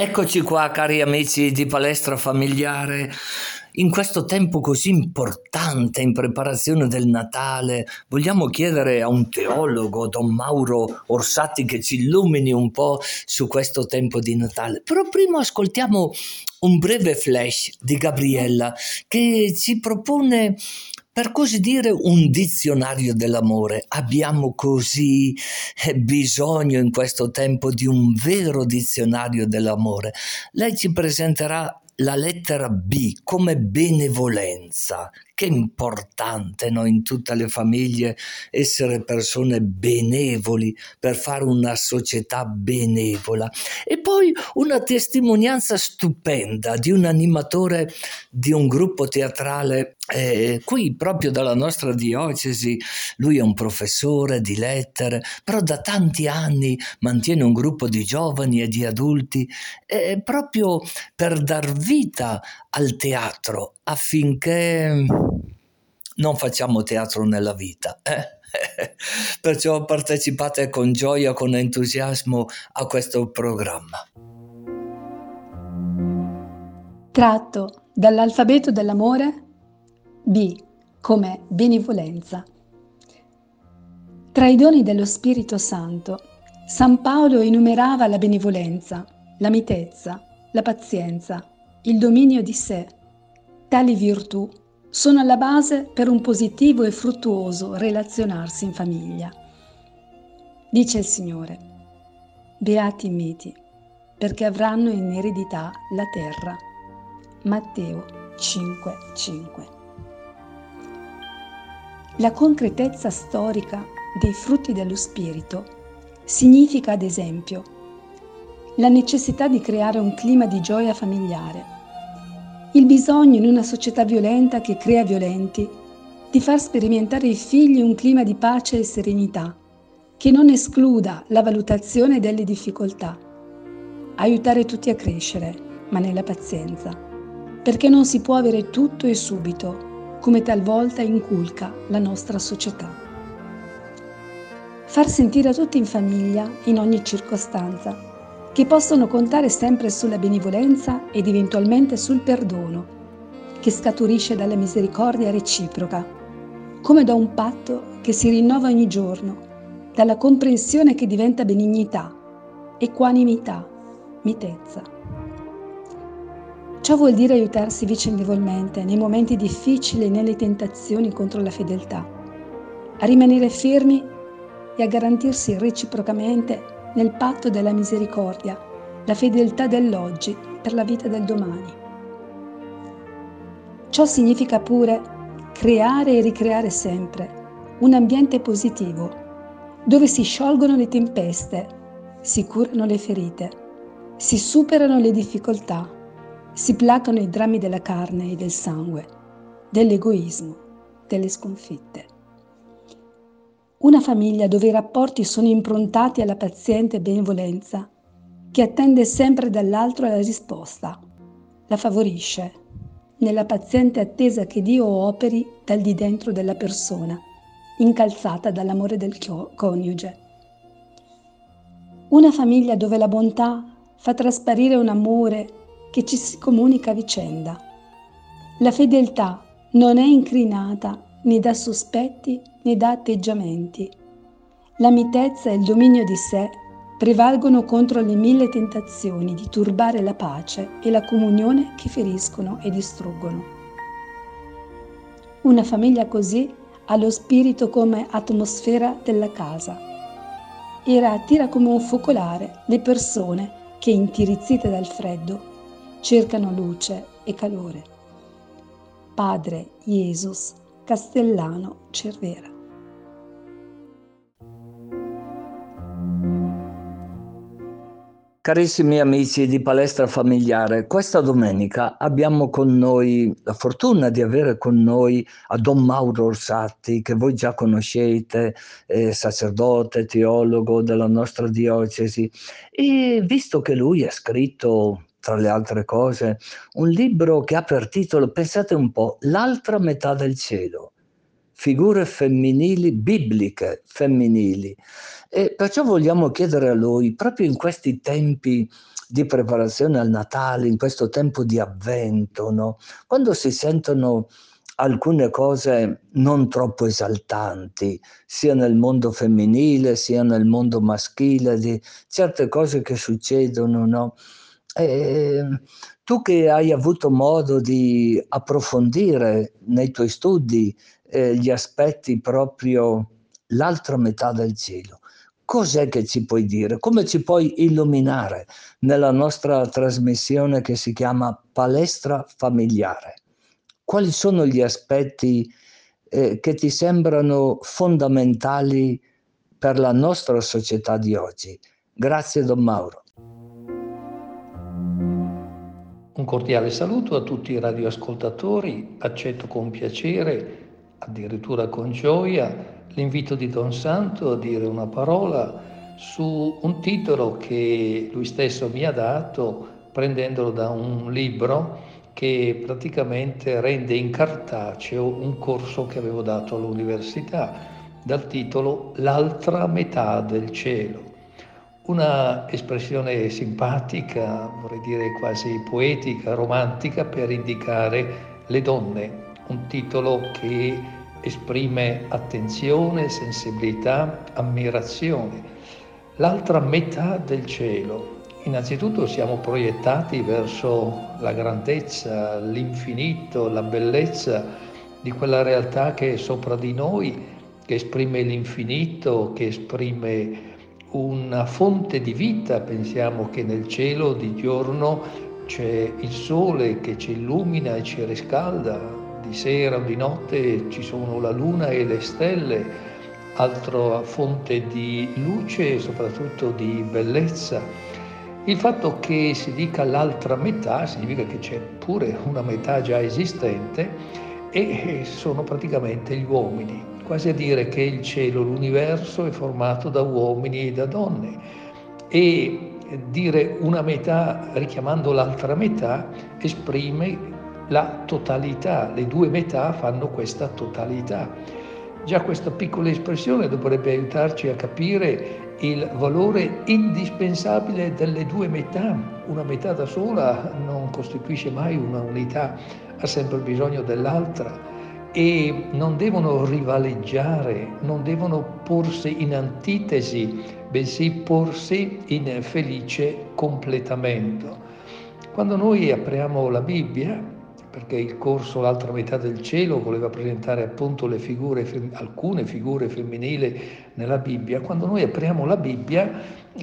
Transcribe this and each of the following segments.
Eccoci qua, cari amici di Palestra Familiare. In questo tempo così importante in preparazione del Natale, vogliamo chiedere a un teologo, Don Mauro Orsatti, che ci illumini un po' su questo tempo di Natale. Però prima ascoltiamo un breve flash di Gabriella che ci propone per così dire un dizionario dell'amore. Abbiamo così eh, bisogno in questo tempo di un vero dizionario dell'amore. Lei ci presenterà la lettera B come benevolenza, che importante no? in tutte le famiglie essere persone benevoli per fare una società benevola. E poi una testimonianza stupenda di un animatore di un gruppo teatrale eh, qui proprio dalla nostra diocesi. Lui è un professore di lettere, però da tanti anni mantiene un gruppo di giovani e di adulti eh, proprio per dar vita al teatro affinché non facciamo teatro nella vita. Eh? Perciò partecipate con gioia, con entusiasmo a questo programma. Tratto dall'alfabeto dell'amore B come benevolenza. Tra i doni dello Spirito Santo, San Paolo enumerava la benevolenza, la mitezza, la pazienza, il dominio di sé. Tali virtù sono alla base per un positivo e fruttuoso relazionarsi in famiglia. Dice il Signore, beati i miti, perché avranno in eredità la terra. Matteo 5:5. La concretezza storica dei frutti dello Spirito significa, ad esempio, la necessità di creare un clima di gioia familiare il bisogno in una società violenta che crea violenti di far sperimentare ai figli un clima di pace e serenità che non escluda la valutazione delle difficoltà. Aiutare tutti a crescere, ma nella pazienza, perché non si può avere tutto e subito, come talvolta inculca la nostra società. Far sentire a tutti in famiglia, in ogni circostanza, che possono contare sempre sulla benevolenza ed eventualmente sul perdono, che scaturisce dalla misericordia reciproca, come da un patto che si rinnova ogni giorno, dalla comprensione che diventa benignità, equanimità, mitezza. Ciò vuol dire aiutarsi vicendevolmente nei momenti difficili e nelle tentazioni contro la fedeltà, a rimanere fermi e a garantirsi reciprocamente nel patto della misericordia, la fedeltà dell'oggi per la vita del domani. Ciò significa pure creare e ricreare sempre un ambiente positivo, dove si sciolgono le tempeste, si curano le ferite, si superano le difficoltà, si placano i drammi della carne e del sangue, dell'egoismo, delle sconfitte. Una famiglia dove i rapporti sono improntati alla paziente benevolenza, che attende sempre dall'altro la risposta, la favorisce, nella paziente attesa che Dio operi dal di dentro della persona, incalzata dall'amore del coniuge. Una famiglia dove la bontà fa trasparire un amore che ci si comunica a vicenda. La fedeltà non è incrinata né da sospetti né da atteggiamenti. La mitezza e il dominio di sé prevalgono contro le mille tentazioni di turbare la pace e la comunione che feriscono e distruggono. Una famiglia così ha lo spirito come atmosfera della casa e attira come un focolare le persone che, intirizzite dal freddo, cercano luce e calore. Padre Jesus Castellano Cervera. Carissimi amici di Palestra Familiare, questa domenica abbiamo con noi la fortuna di avere con noi a Don Mauro Orsatti, che voi già conoscete, eh, sacerdote, teologo della nostra diocesi, e visto che lui ha scritto tra le altre cose, un libro che ha per titolo, pensate un po', L'altra metà del cielo, figure femminili, bibliche femminili. E perciò vogliamo chiedere a lui, proprio in questi tempi di preparazione al Natale, in questo tempo di avvento, no? quando si sentono alcune cose non troppo esaltanti, sia nel mondo femminile, sia nel mondo maschile, di certe cose che succedono, no? E tu che hai avuto modo di approfondire nei tuoi studi eh, gli aspetti proprio l'altra metà del cielo, cos'è che ci puoi dire? Come ci puoi illuminare nella nostra trasmissione che si chiama Palestra Familiare? Quali sono gli aspetti eh, che ti sembrano fondamentali per la nostra società di oggi? Grazie Don Mauro. Cordiale saluto a tutti i radioascoltatori, accetto con piacere, addirittura con gioia, l'invito di Don Santo a dire una parola su un titolo che lui stesso mi ha dato prendendolo da un libro che praticamente rende in cartaceo un corso che avevo dato all'università dal titolo L'altra metà del cielo. Una espressione simpatica, vorrei dire quasi poetica, romantica per indicare le donne, un titolo che esprime attenzione, sensibilità, ammirazione. L'altra metà del cielo. Innanzitutto siamo proiettati verso la grandezza, l'infinito, la bellezza di quella realtà che è sopra di noi, che esprime l'infinito, che esprime una fonte di vita. Pensiamo che nel cielo di giorno c'è il sole che ci illumina e ci riscalda, di sera o di notte ci sono la luna e le stelle, altra fonte di luce e soprattutto di bellezza. Il fatto che si dica l'altra metà significa che c'è pure una metà già esistente e sono praticamente gli uomini, quasi a dire che il cielo, l'universo è formato da uomini e da donne e dire una metà richiamando l'altra metà esprime la totalità, le due metà fanno questa totalità. Già questa piccola espressione dovrebbe aiutarci a capire il valore indispensabile delle due metà. Una metà da sola non costituisce mai una unità, ha sempre bisogno dell'altra e non devono rivaleggiare, non devono porsi in antitesi, bensì porsi in felice completamento. Quando noi apriamo la Bibbia, perché il corso L'altra metà del cielo voleva presentare appunto figure, alcune figure femminili nella Bibbia. Quando noi apriamo la Bibbia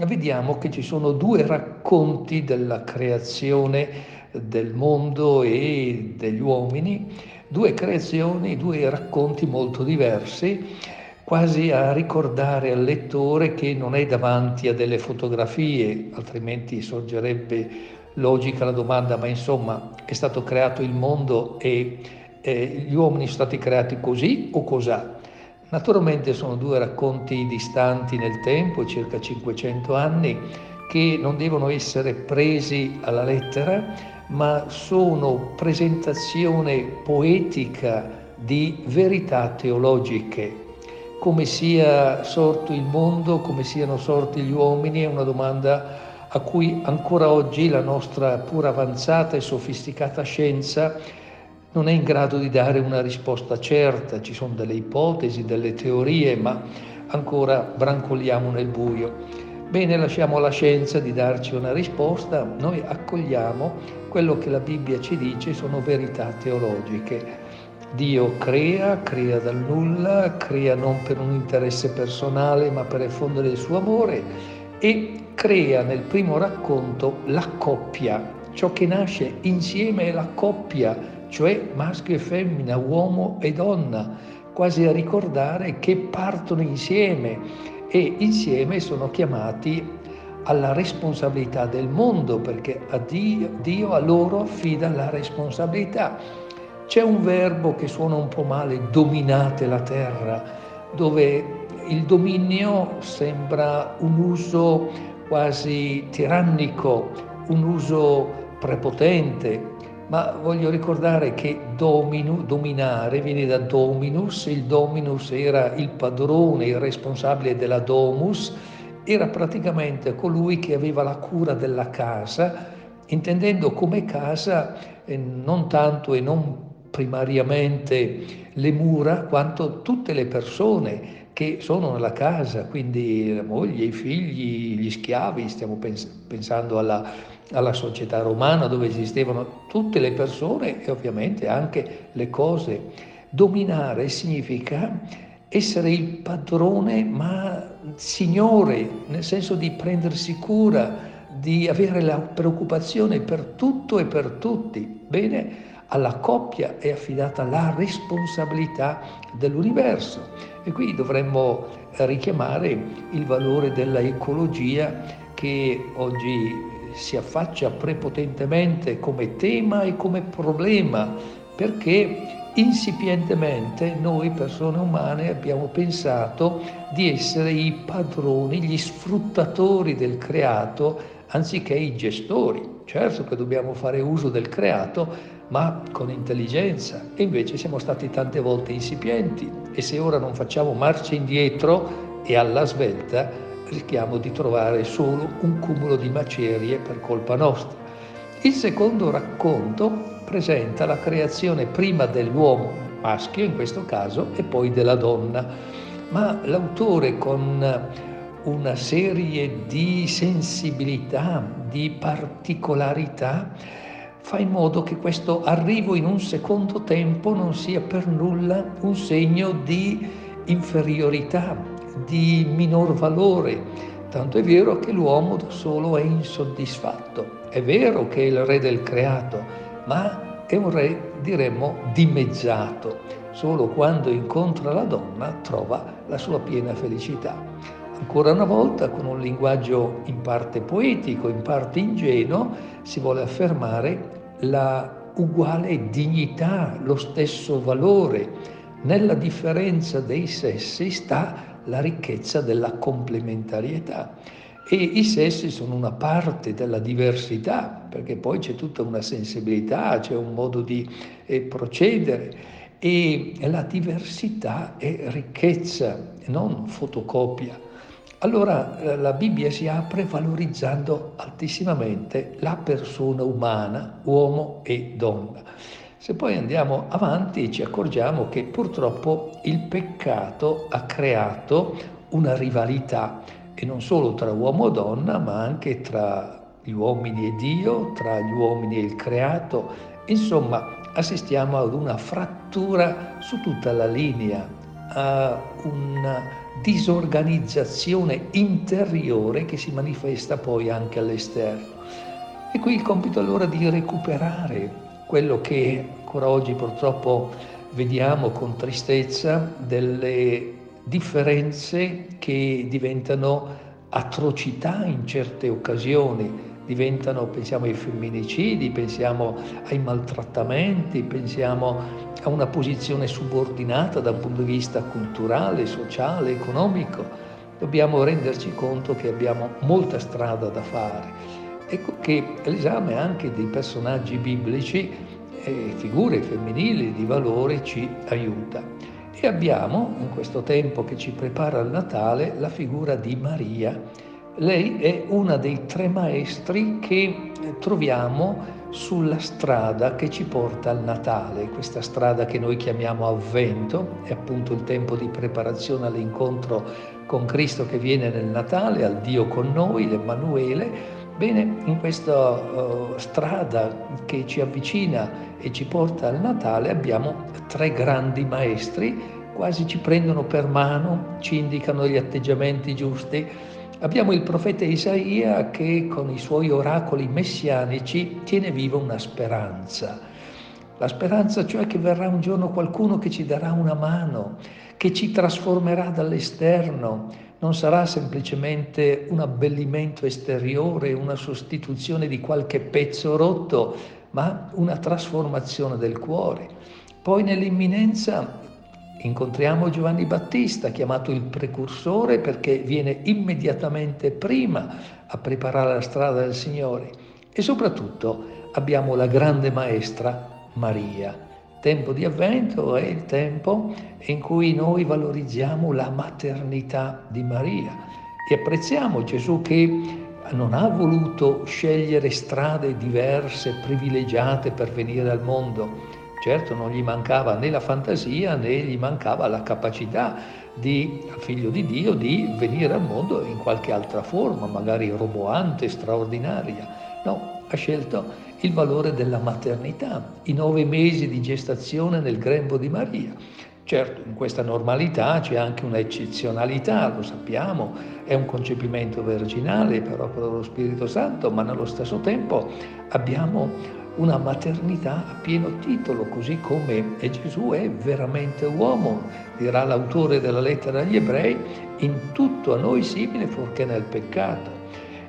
vediamo che ci sono due racconti della creazione del mondo e degli uomini, due creazioni, due racconti molto diversi quasi a ricordare al lettore che non è davanti a delle fotografie, altrimenti sorgerebbe logica la domanda, ma insomma è stato creato il mondo e eh, gli uomini sono stati creati così o cos'ha? Naturalmente sono due racconti distanti nel tempo, circa 500 anni, che non devono essere presi alla lettera, ma sono presentazione poetica di verità teologiche. Come sia sorto il mondo, come siano sorti gli uomini, è una domanda a cui ancora oggi la nostra pur avanzata e sofisticata scienza non è in grado di dare una risposta certa, ci sono delle ipotesi, delle teorie, ma ancora brancoliamo nel buio. Bene, lasciamo alla scienza di darci una risposta, noi accogliamo quello che la Bibbia ci dice, sono verità teologiche. Dio crea, crea dal nulla, crea non per un interesse personale, ma per effondere il suo amore e crea nel primo racconto la coppia, ciò che nasce insieme è la coppia, cioè maschio e femmina, uomo e donna, quasi a ricordare che partono insieme e insieme sono chiamati alla responsabilità del mondo, perché a Dio, Dio a loro affida la responsabilità. C'è un verbo che suona un po' male, dominate la terra, dove il dominio sembra un uso quasi tirannico, un uso prepotente, ma voglio ricordare che dominu, dominare viene da dominus, il dominus era il padrone, il responsabile della domus era praticamente colui che aveva la cura della casa, intendendo come casa eh, non tanto e non primariamente le mura, quanto tutte le persone che sono nella casa, quindi la moglie, i figli, gli schiavi, stiamo pens- pensando alla, alla società romana dove esistevano tutte le persone e ovviamente anche le cose. Dominare significa essere il padrone, ma signore, nel senso di prendersi cura, di avere la preoccupazione per tutto e per tutti. Bene, alla coppia è affidata la responsabilità dell'universo e qui dovremmo richiamare il valore della ecologia che oggi si affaccia prepotentemente come tema e come problema perché insipientemente noi persone umane abbiamo pensato di essere i padroni, gli sfruttatori del creato anziché i gestori. Certo che dobbiamo fare uso del creato, ma con intelligenza e invece siamo stati tante volte insipienti e se ora non facciamo marcia indietro e alla svelta rischiamo di trovare solo un cumulo di macerie per colpa nostra. Il secondo racconto presenta la creazione prima dell'uomo maschio in questo caso e poi della donna, ma l'autore con una serie di sensibilità, di particolarità, fa in modo che questo arrivo in un secondo tempo non sia per nulla un segno di inferiorità, di minor valore. Tanto è vero che l'uomo da solo è insoddisfatto. È vero che è il re del creato, ma è un re, diremmo, dimezzato. Solo quando incontra la donna trova la sua piena felicità. Ancora una volta, con un linguaggio in parte poetico, in parte ingenuo, si vuole affermare la uguale dignità, lo stesso valore. Nella differenza dei sessi sta la ricchezza della complementarietà. E i sessi sono una parte della diversità, perché poi c'è tutta una sensibilità, c'è un modo di eh, procedere e la diversità è ricchezza, non fotocopia. Allora eh, la Bibbia si apre valorizzando altissimamente la persona umana, uomo e donna. Se poi andiamo avanti ci accorgiamo che purtroppo il peccato ha creato una rivalità e non solo tra uomo e donna, ma anche tra gli uomini e Dio, tra gli uomini e il creato. Insomma, assistiamo ad una frattura su tutta la linea, a una disorganizzazione interiore che si manifesta poi anche all'esterno. E qui il compito allora di recuperare quello che ancora oggi purtroppo vediamo con tristezza, delle differenze che diventano atrocità in certe occasioni, diventano, pensiamo ai femminicidi, pensiamo ai maltrattamenti, pensiamo a una posizione subordinata dal punto di vista culturale, sociale, economico. Dobbiamo renderci conto che abbiamo molta strada da fare. Ecco che l'esame anche dei personaggi biblici e figure femminili di valore ci aiuta. E abbiamo, in questo tempo che ci prepara al Natale, la figura di Maria, lei è una dei tre maestri che troviamo sulla strada che ci porta al Natale, questa strada che noi chiamiamo Avvento, è appunto il tempo di preparazione all'incontro con Cristo che viene nel Natale, al Dio con noi, l'Emmanuele. Bene, in questa uh, strada che ci avvicina e ci porta al Natale abbiamo tre grandi maestri, quasi ci prendono per mano, ci indicano gli atteggiamenti giusti Abbiamo il profeta Isaia che con i suoi oracoli messianici tiene viva una speranza. La speranza cioè che verrà un giorno qualcuno che ci darà una mano, che ci trasformerà dall'esterno, non sarà semplicemente un abbellimento esteriore, una sostituzione di qualche pezzo rotto, ma una trasformazione del cuore. Poi nell'imminenza incontriamo Giovanni Battista, chiamato il precursore perché viene immediatamente prima a preparare la strada del Signore. E soprattutto abbiamo la grande maestra Maria. Tempo di avvento è il tempo in cui noi valorizziamo la maternità di Maria. E apprezziamo Gesù che non ha voluto scegliere strade diverse, privilegiate per venire al mondo. Certo non gli mancava né la fantasia né gli mancava la capacità di, figlio di Dio di venire al mondo in qualche altra forma, magari roboante, straordinaria. No, ha scelto il valore della maternità, i nove mesi di gestazione nel grembo di Maria. Certo, in questa normalità c'è anche un'eccezionalità, lo sappiamo, è un concepimento virginale per opera dello Spirito Santo, ma nello stesso tempo abbiamo una maternità a pieno titolo, così come Gesù è veramente uomo, dirà l'autore della lettera agli ebrei, in tutto a noi simile fuorché nel peccato.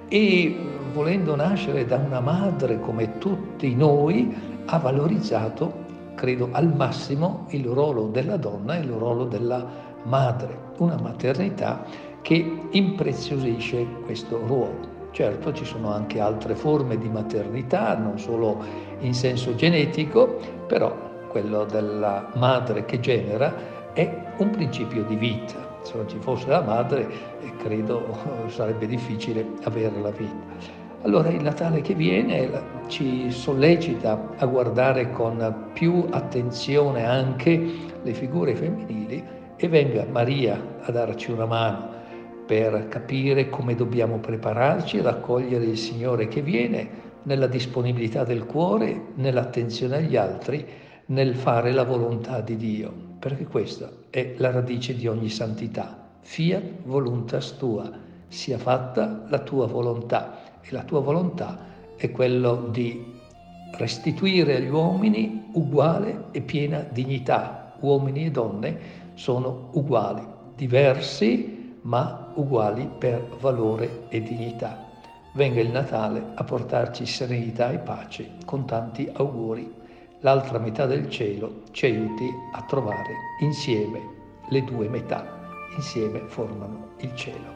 E volendo nascere da una madre come tutti noi, ha valorizzato, credo, al massimo il ruolo della donna e il ruolo della madre, una maternità che impreziosisce questo ruolo. Certo ci sono anche altre forme di maternità, non solo in senso genetico, però quello della madre che genera è un principio di vita. Se non ci fosse la madre, eh, credo sarebbe difficile avere la vita. Allora il Natale che viene ci sollecita a guardare con più attenzione anche le figure femminili e venga Maria a darci una mano per capire come dobbiamo prepararci ad accogliere il Signore che viene nella disponibilità del cuore, nell'attenzione agli altri, nel fare la volontà di Dio, perché questa è la radice di ogni santità. Fiat voluntas tua, sia fatta la tua volontà e la tua volontà è quello di restituire agli uomini uguale e piena dignità. Uomini e donne sono uguali, diversi ma uguali per valore e dignità. Venga il Natale a portarci serenità e pace con tanti auguri. L'altra metà del cielo ci aiuti a trovare insieme le due metà. Insieme formano il cielo.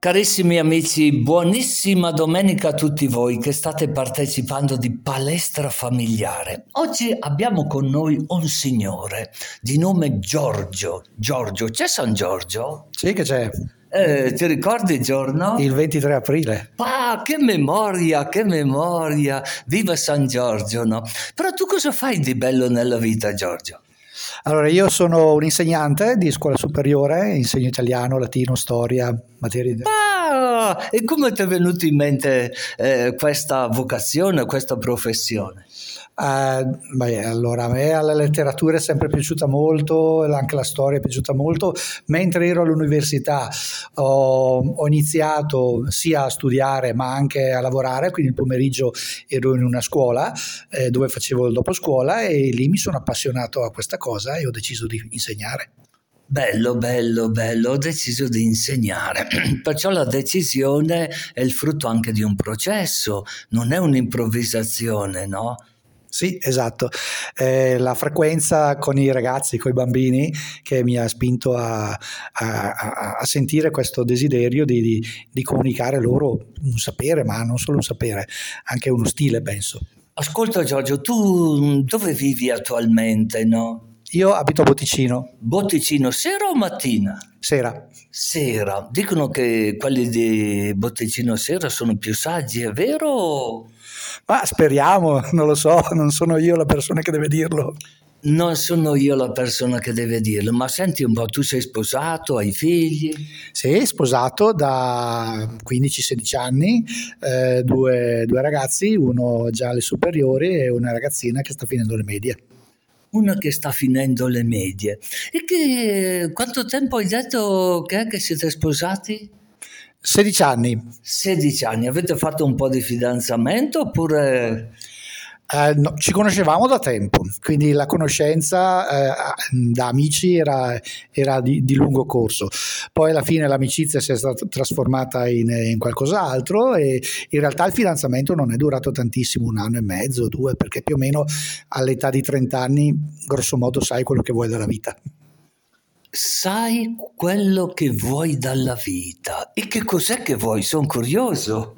Carissimi amici, buonissima domenica a tutti voi che state partecipando di Palestra Familiare. Oggi abbiamo con noi un signore di nome Giorgio. Giorgio, c'è San Giorgio? Sì che c'è. Eh, ti ricordi il giorno? Il 23 aprile. Ah, che memoria, che memoria! Viva San Giorgio, no? Però tu cosa fai di bello nella vita, Giorgio? Allora, io sono un insegnante di scuola superiore, insegno italiano, latino, storia, materie di... Ah, e come ti è venuta in mente eh, questa vocazione, questa professione? Uh, beh, allora a me la letteratura è sempre piaciuta molto, anche la storia è piaciuta molto. Mentre ero all'università ho, ho, iniziato sia a studiare ma anche a lavorare, quindi il pomeriggio ero in una scuola eh, dove facevo il dopo scuola e lì mi sono appassionato a questa cosa e ho deciso di insegnare. Bello, bello, bello, ho deciso di insegnare. Perciò la decisione è il frutto anche di un processo, non è un'improvvisazione, no? Sì, esatto. Eh, la frequenza con i ragazzi, con i bambini, che mi ha spinto a, a, a sentire questo desiderio di, di, di, comunicare loro un sapere, ma non solo un sapere, anche uno stile, penso. Ascolta Giorgio, tu dove vivi attualmente, no? Io abito a Botticino. Botticino, sera o mattina? Sera. Sera. Dicono che quelli di Botticino sera sono più saggi, è vero? Ma speriamo, non lo so, non sono io la persona che deve dirlo. Non sono io la persona che deve dirlo, ma senti un po', tu sei sposato, hai figli? Sì, sposato da 15-16 anni, eh, due, due ragazzi, uno già alle superiori e una ragazzina che sta finendo le medie una che sta finendo le medie. E che quanto tempo hai detto che che siete sposati? 16 anni. 16 anni, avete fatto un po' di fidanzamento oppure... Eh, no, ci conoscevamo da tempo, quindi la conoscenza eh, da amici era, era di, di, lungo corso. Poi alla fine l'amicizia si è stata trasformata in, in, qualcos'altro e in realtà il fidanzamento non è durato tantissimo, un anno e mezzo, due, perché più o meno all'età di 30 anni, grosso modo, sai quello che vuoi dalla vita sai quello che vuoi dalla vita. E che cos'è che vuoi? Sono curioso.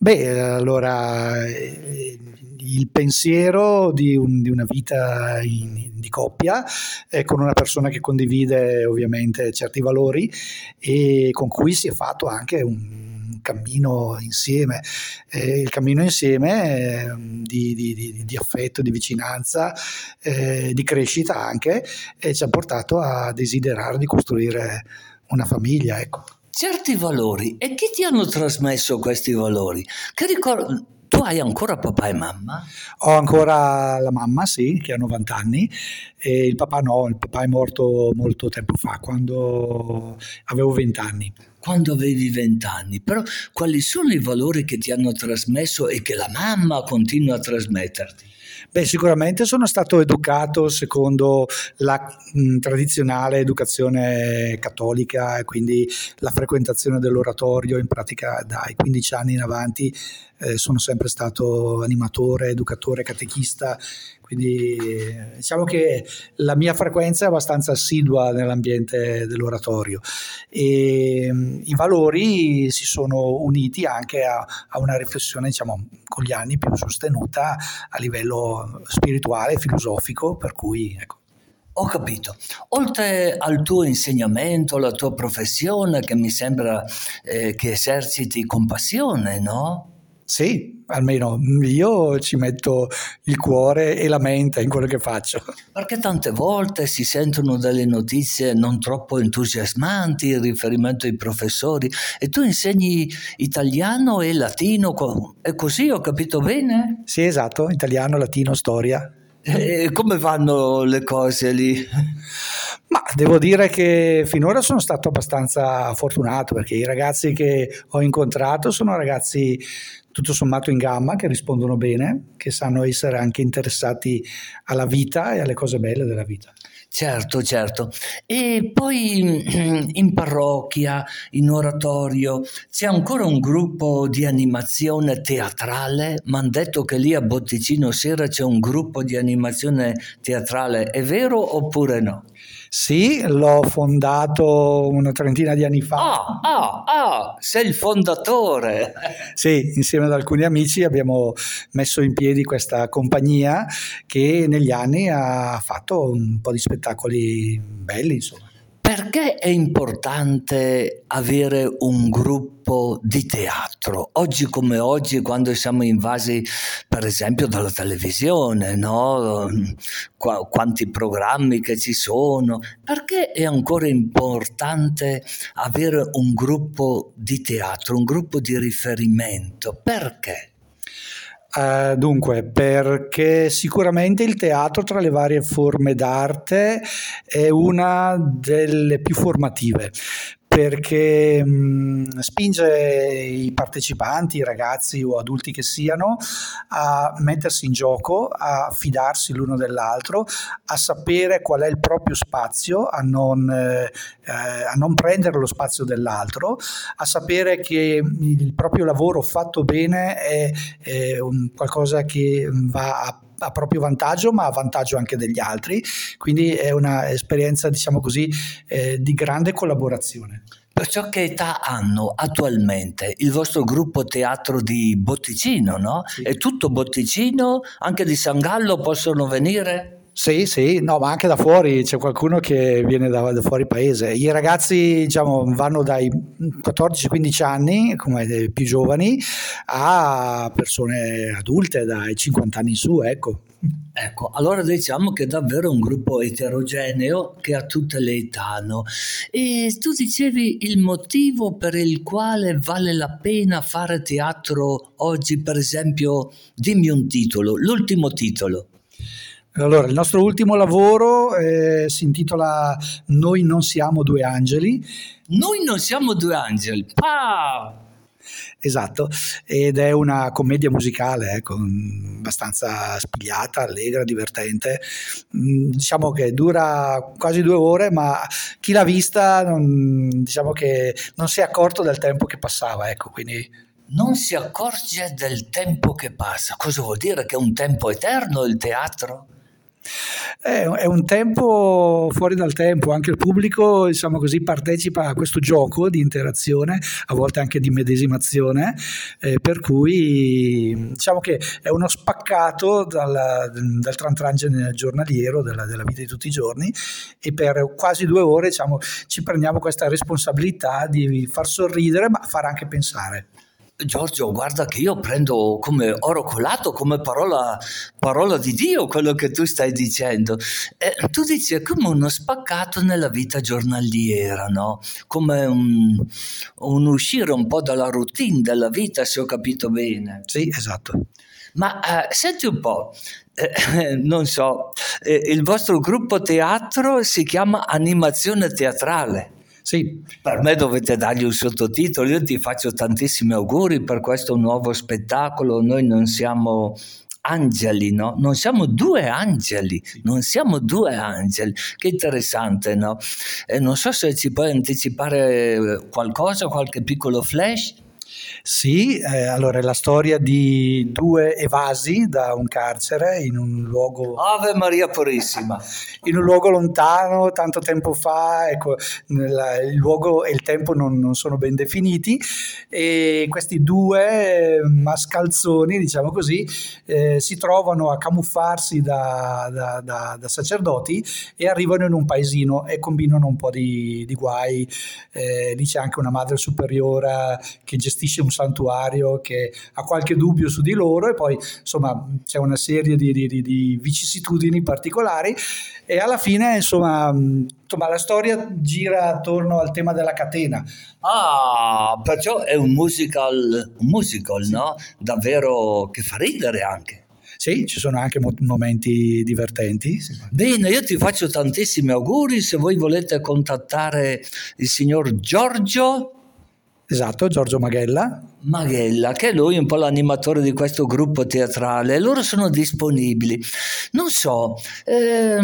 Beh, allora il pensiero di, un, di una vita in, di coppia eh, con una persona che condivide ovviamente certi valori e con cui si è fatto anche un cammino insieme, eh, il cammino insieme eh, di, di, di, affetto, di vicinanza, eh, di crescita anche, e ci ha portato a desiderare di costruire una famiglia. Ecco. Certi valori, e chi ti hanno trasmesso questi valori? Che ricordo tu hai ancora papà e mamma? Ho ancora la mamma, sì, che ha 90 anni, e il papà no, il papà è morto molto tempo fa, quando avevo 20 anni. Quando avevi 20 anni, però quali sono i valori che ti hanno trasmesso e che la mamma continua a trasmetterti? Beh, sicuramente sono stato educato secondo la mh, tradizionale educazione cattolica quindi la frequentazione dell'oratorio in pratica dai 15 anni in avanti eh, sono sempre stato animatore, educatore, catechista, quindi diciamo che la mia frequenza è abbastanza assidua nell'ambiente dell'oratorio e i valori si sono uniti anche a, a una riflessione diciamo con gli anni più sostenuta a livello spirituale, filosofico, per cui ecco, ho capito. Oltre al tuo insegnamento, alla tua professione, che mi sembra eh, che eserciti con passione, no? Sì, almeno io ci metto il cuore e la mente in quello che faccio. Perché tante volte si sentono delle notizie non troppo entusiasmanti in riferimento ai professori e tu insegni italiano e latino, è così, ho capito bene? Sì, esatto, italiano, latino, storia. E come vanno le cose lì? Ma devo dire che finora sono stato abbastanza fortunato perché i ragazzi che ho incontrato sono ragazzi tutto sommato in gamma, che rispondono bene, che sanno essere anche interessati alla vita e alle cose belle della vita. Certo, certo. E poi in parrocchia, in oratorio, c'è ancora un gruppo di animazione teatrale? Mi hanno detto che lì a Botticino Sera c'è un gruppo di animazione teatrale, è vero oppure no? Sì, l'ho fondato una trentina di anni fa. Ah, ah, ah, sei il fondatore. Sì, insieme ad alcuni amici abbiamo messo in piedi questa compagnia che negli anni ha fatto un po' di spettacoli belli, insomma. Perché è importante avere un gruppo di teatro? Oggi come oggi, quando siamo invasi, per esempio, dalla televisione, no? Qu- quanti programmi che ci sono, perché è ancora importante avere un gruppo di teatro, un gruppo di riferimento? Perché? Uh, dunque, perché sicuramente il teatro tra le varie forme d'arte è una delle più formative, perché mh, spinge i partecipanti, ragazzi o adulti che siano, a mettersi in gioco, a fidarsi l'uno dell'altro, a sapere qual è il proprio spazio, a non, eh, a non prendere lo spazio dell'altro, a sapere che il proprio lavoro fatto bene è, è un, qualcosa che va a a proprio vantaggio, ma a vantaggio anche degli altri. Quindi è un'esperienza, diciamo così, eh, di grande collaborazione. Perciò che età hanno attualmente il vostro gruppo teatro di Botticino, no? Sì. È tutto Botticino? Anche di San Gallo possono venire? Sì, sì, no, ma anche da fuori c'è qualcuno che viene da, da fuori paese. I ragazzi diciamo, vanno dai 14-15 anni, come più giovani, a persone adulte dai 50 anni in su, ecco. Ecco, allora diciamo che è davvero un gruppo eterogeneo che ha tutte le età. No? E tu dicevi il motivo per il quale vale la pena fare teatro oggi, per esempio, dimmi un titolo, l'ultimo titolo. Allora, il nostro ultimo lavoro eh, si intitola Noi non siamo due angeli. Noi non siamo due angeli. Ah! Esatto, ed è una commedia musicale, ecco, abbastanza spigliata, allegra, divertente. Mm, diciamo che dura quasi due ore, ma chi l'ha vista non, diciamo che non si è accorto del tempo che passava, ecco, quindi non si accorge del tempo che passa. Cosa vuol dire che è un tempo eterno il teatro? È, un tempo fuori dal tempo, anche il pubblico diciamo così, partecipa a questo gioco di interazione, a volte anche di medesimazione, eh, per cui diciamo che è uno spaccato dal, dal tran tran giornaliero della, della, vita di tutti i giorni e per quasi due ore diciamo, ci prendiamo questa responsabilità di far sorridere ma far anche pensare. Giorgio, guarda che io prendo come oro colato, come parola, parola di Dio quello che tu stai dicendo. Eh, tu dici è come uno spaccato nella vita giornaliera, no? Come un, un uscire un po' dalla routine della vita, se ho capito bene. Sì, esatto. Ma eh, senti un po', eh, non so, eh, il vostro gruppo teatro si chiama Animazione Teatrale. Sì. Per me dovete dargli un sottotitolo, io ti faccio tantissimi auguri per questo nuovo spettacolo, noi non siamo angeli, no? Non siamo due angeli, non siamo due angeli. Che interessante, no? E non so se ci puoi anticipare qualcosa, qualche piccolo flash. Sì, eh, allora è la storia di due evasi da un carcere in un luogo... Ave Maria Purissima! In un luogo lontano, tanto tempo fa, ecco, nella, il luogo e il tempo non, non, sono ben definiti e questi due mascalzoni, diciamo così, eh, si trovano a camuffarsi da, da, da, da, sacerdoti e arrivano in un paesino e combinano un po' di, di guai. Eh, lì c'è anche una madre superiore che gestisce un santuario che ha qualche dubbio su di loro e poi insomma c'è una serie di, di, di vicissitudini particolari e alla fine insomma, insomma la storia gira attorno al tema della catena. Ah, perciò è un musical, un musical no? Davvero che fa ridere anche. Sì, ci sono anche momenti divertenti. Bene, io ti faccio tantissimi auguri. Se voi volete contattare il signor Giorgio, Esatto, Giorgio Maghella. Maghella, che è lui un po' l'animatore di questo gruppo teatrale, loro sono disponibili. Non so, eh,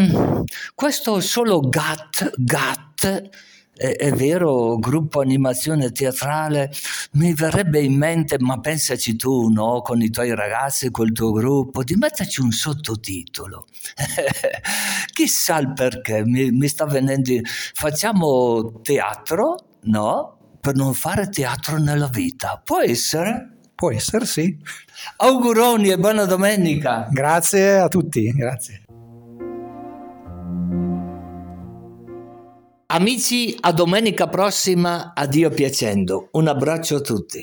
questo solo GAT, GAT, è, è, vero, gruppo animazione teatrale, mi verrebbe in mente, ma pensaci tu, no, con i tuoi ragazzi, col tuo gruppo, di metterci un sottotitolo. Chissà il perché, mi, mi sta venendo, facciamo teatro, no? Per non fare teatro nella vita. Può essere? Può essere, sì. Auguroni e buona domenica. Grazie a tutti, grazie. Amici, a domenica prossima, addio piacendo. Un abbraccio a tutti.